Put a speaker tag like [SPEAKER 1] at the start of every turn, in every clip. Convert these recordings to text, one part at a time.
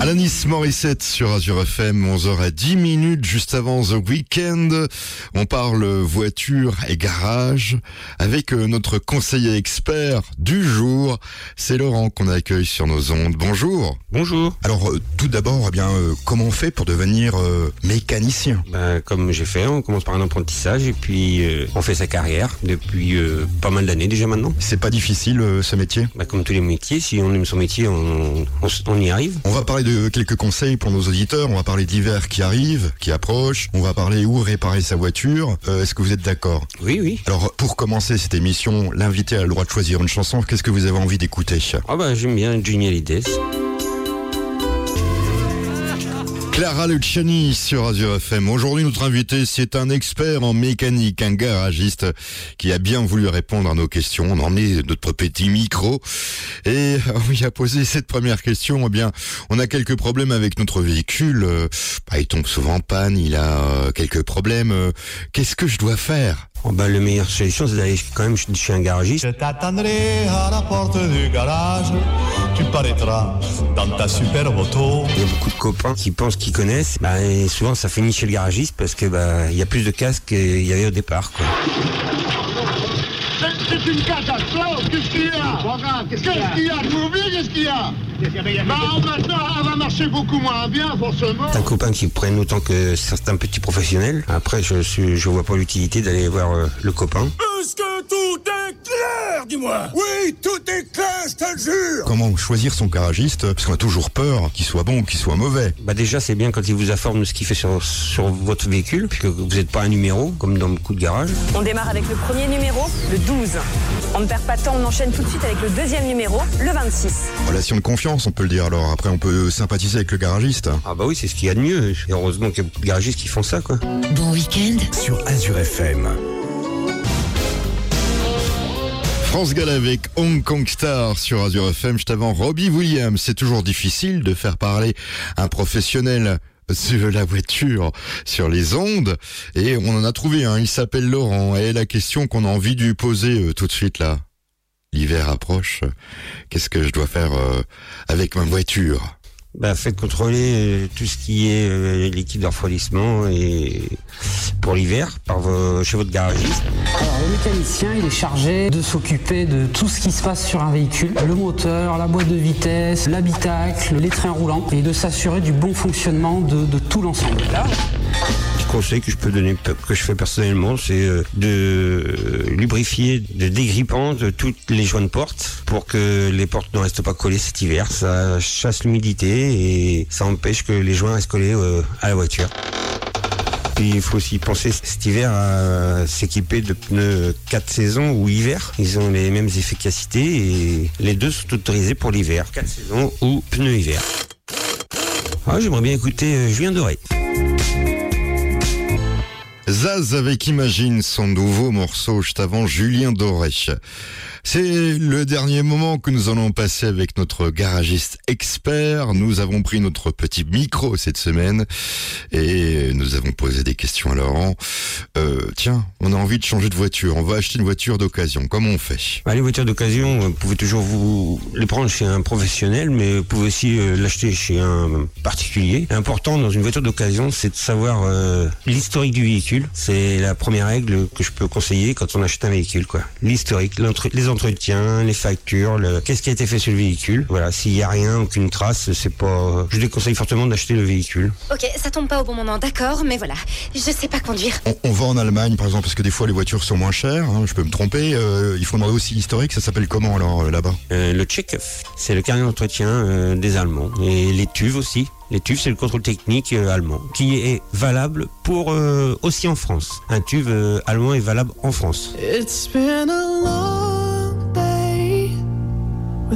[SPEAKER 1] Alanis Morissette sur Azure FM, 11h à 10 minutes juste avant The Weekend. On parle voiture et garage avec euh, notre conseiller expert du jour. C'est Laurent qu'on accueille sur nos ondes. Bonjour.
[SPEAKER 2] Bonjour.
[SPEAKER 1] Alors euh, tout d'abord, eh bien, euh, comment on fait pour devenir euh, mécanicien?
[SPEAKER 2] Ben, comme j'ai fait, on commence par un apprentissage et puis euh, on fait sa carrière depuis pas mal d'années déjà maintenant.
[SPEAKER 1] C'est pas difficile ce métier?
[SPEAKER 2] Ben, comme tous les métiers, si on aime son métier, on, on s- on y arrive.
[SPEAKER 1] On va parler de quelques conseils pour nos auditeurs. On va parler d'hiver qui arrive, qui approche. On va parler où réparer sa voiture. Euh, Est-ce que vous êtes d'accord?
[SPEAKER 2] Oui, oui.
[SPEAKER 1] Alors, pour commencer cette émission, l'invité a le droit de choisir une chanson. Qu'est-ce que vous avez envie d'écouter?
[SPEAKER 2] Ah ben, j'aime bien Johnny Hallyday.
[SPEAKER 1] Clara Luciani sur Azure FM. Aujourd'hui, notre invité, c'est un expert en mécanique, un garagiste qui a bien voulu répondre à nos questions. On a emmené notre petit micro et on lui a posé cette première question. Eh bien, on a quelques problèmes avec notre véhicule. Euh, bah, il tombe souvent en panne, il a euh, quelques problèmes. Euh, Qu'est-ce que je dois faire?
[SPEAKER 2] Oh, ben, la meilleure solution, c'est d'aller quand même chez un garagiste.
[SPEAKER 3] Je t'attendrai à la porte du garage. Tu paraîtras dans ta.
[SPEAKER 2] Il y a beaucoup de copains qui pensent qu'ils connaissent. Ben, et souvent, ça finit chez le garagiste parce que ben, il y a plus de casques qu'il y avait au départ. Quoi.
[SPEAKER 4] C'est- C'est une catastrophe Qu'est-ce qu'il y a Qu'est-ce qu'il y a Je m'oublie, qu'est-ce qu'il y a Bah maintenant, elle va marcher beaucoup moins bien, forcément.
[SPEAKER 2] un copain qui prennent autant que certains petits professionnels. Après, je je vois pas l'utilité d'aller voir euh, le copain.
[SPEAKER 5] Est-ce que tout est clair, dis-moi Oui, tout est clair, je te le jure
[SPEAKER 1] Comment choisir son garagiste Parce qu'on a toujours peur qu'il soit bon ou qu'il soit mauvais.
[SPEAKER 2] Bah déjà, c'est bien quand il vous informe de ce qu'il fait sur, sur votre véhicule, puisque vous n'êtes pas un numéro, comme dans beaucoup de garages.
[SPEAKER 6] On démarre avec le premier numéro, le 12. On ne perd pas de temps, on enchaîne tout de suite avec le deuxième numéro, le 26.
[SPEAKER 1] Relation de confiance, on peut le dire. Alors après, on peut sympathiser avec le garagiste.
[SPEAKER 2] Ah bah oui, c'est ce qu'il y a de mieux. Et heureusement qu'il y a beaucoup de garagistes qui font ça, quoi.
[SPEAKER 7] Bon week-end
[SPEAKER 5] Sur Azure FM.
[SPEAKER 1] France Gall avec Hong Kong Star sur Azure FM. Juste avant, Robbie Williams. C'est toujours difficile de faire parler un professionnel sur la voiture, sur les ondes. Et on en a trouvé un. Il s'appelle Laurent. Et la question qu'on a envie de poser euh, tout de suite là. L'hiver approche. Qu'est-ce que je dois faire euh, avec ma voiture?
[SPEAKER 2] Bah faites contrôler euh, tout ce qui est euh, liquide de refroidissement et pour l'hiver chez votre garagiste.
[SPEAKER 8] Alors, le mécanicien, il est chargé de s'occuper de tout ce qui se passe sur un véhicule, le moteur, la boîte de vitesse, l'habitacle, les trains roulants, et de s'assurer du bon fonctionnement de, tout l'ensemble.
[SPEAKER 2] Conseil que je peux donner, que je fais personnellement, c'est euh, de euh, lubrifier, de dégrippant de toutes les joints de porte pour que les portes ne restent pas collées cet hiver. Ça chasse l'humidité et ça empêche que les joints restent collés euh, à la voiture. Il faut aussi penser cet hiver à s'équiper de pneus 4 saisons ou hiver. Ils ont les mêmes efficacités et les deux sont autorisés pour l'hiver. 4 saisons ou pneus hiver. Ah, J'aimerais bien écouter euh, Julien Doré.
[SPEAKER 1] Zaz avec Imagine, son nouveau morceau juste avant Julien Doré. C'est le dernier moment que nous allons passer avec notre garagiste expert. Nous avons pris notre petit micro cette semaine et nous avons posé des questions à Laurent. Euh, tiens, on a envie de changer de voiture. On va acheter une voiture d'occasion. Comment on fait?
[SPEAKER 2] Bah, les voitures d'occasion, vous pouvez toujours vous les prendre chez un professionnel, mais vous pouvez aussi euh, l'acheter chez un particulier. L'important dans une voiture d'occasion, c'est de savoir euh, l'historique du véhicule. C'est la première règle que je peux conseiller quand on achète un véhicule. L'historique, les entretiens, les factures, le... qu'est-ce qui a été fait sur le véhicule. Voilà, s'il y a rien, aucune trace, c'est pas. Je déconseille fortement d'acheter le véhicule.
[SPEAKER 9] Ok, ça tombe pas au bon moment, d'accord, mais voilà, je sais pas conduire.
[SPEAKER 1] on, on va en Allemagne, par exemple, parce que des fois les voitures sont moins chères. hein, je peux me tromper. Euh, il faut demander aussi l'historique. Ça s'appelle comment alors euh, là-bas?
[SPEAKER 2] Euh, le check c'est le carnet d'entretien euh, des Allemands. Et les TUV aussi. Les TUV, c'est le contrôle technique euh, allemand, qui est valable pour euh, aussi en France. Un TUV euh, allemand est valable en France.
[SPEAKER 10] It's been a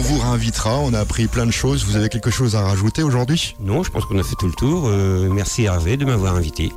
[SPEAKER 11] Vous réinvitera. On a appris plein de choses. Vous avez quelque chose à rajouter aujourd'hui?
[SPEAKER 2] Non, je pense qu'on a fait tout le tour. Euh, merci Hervé de m'avoir invité.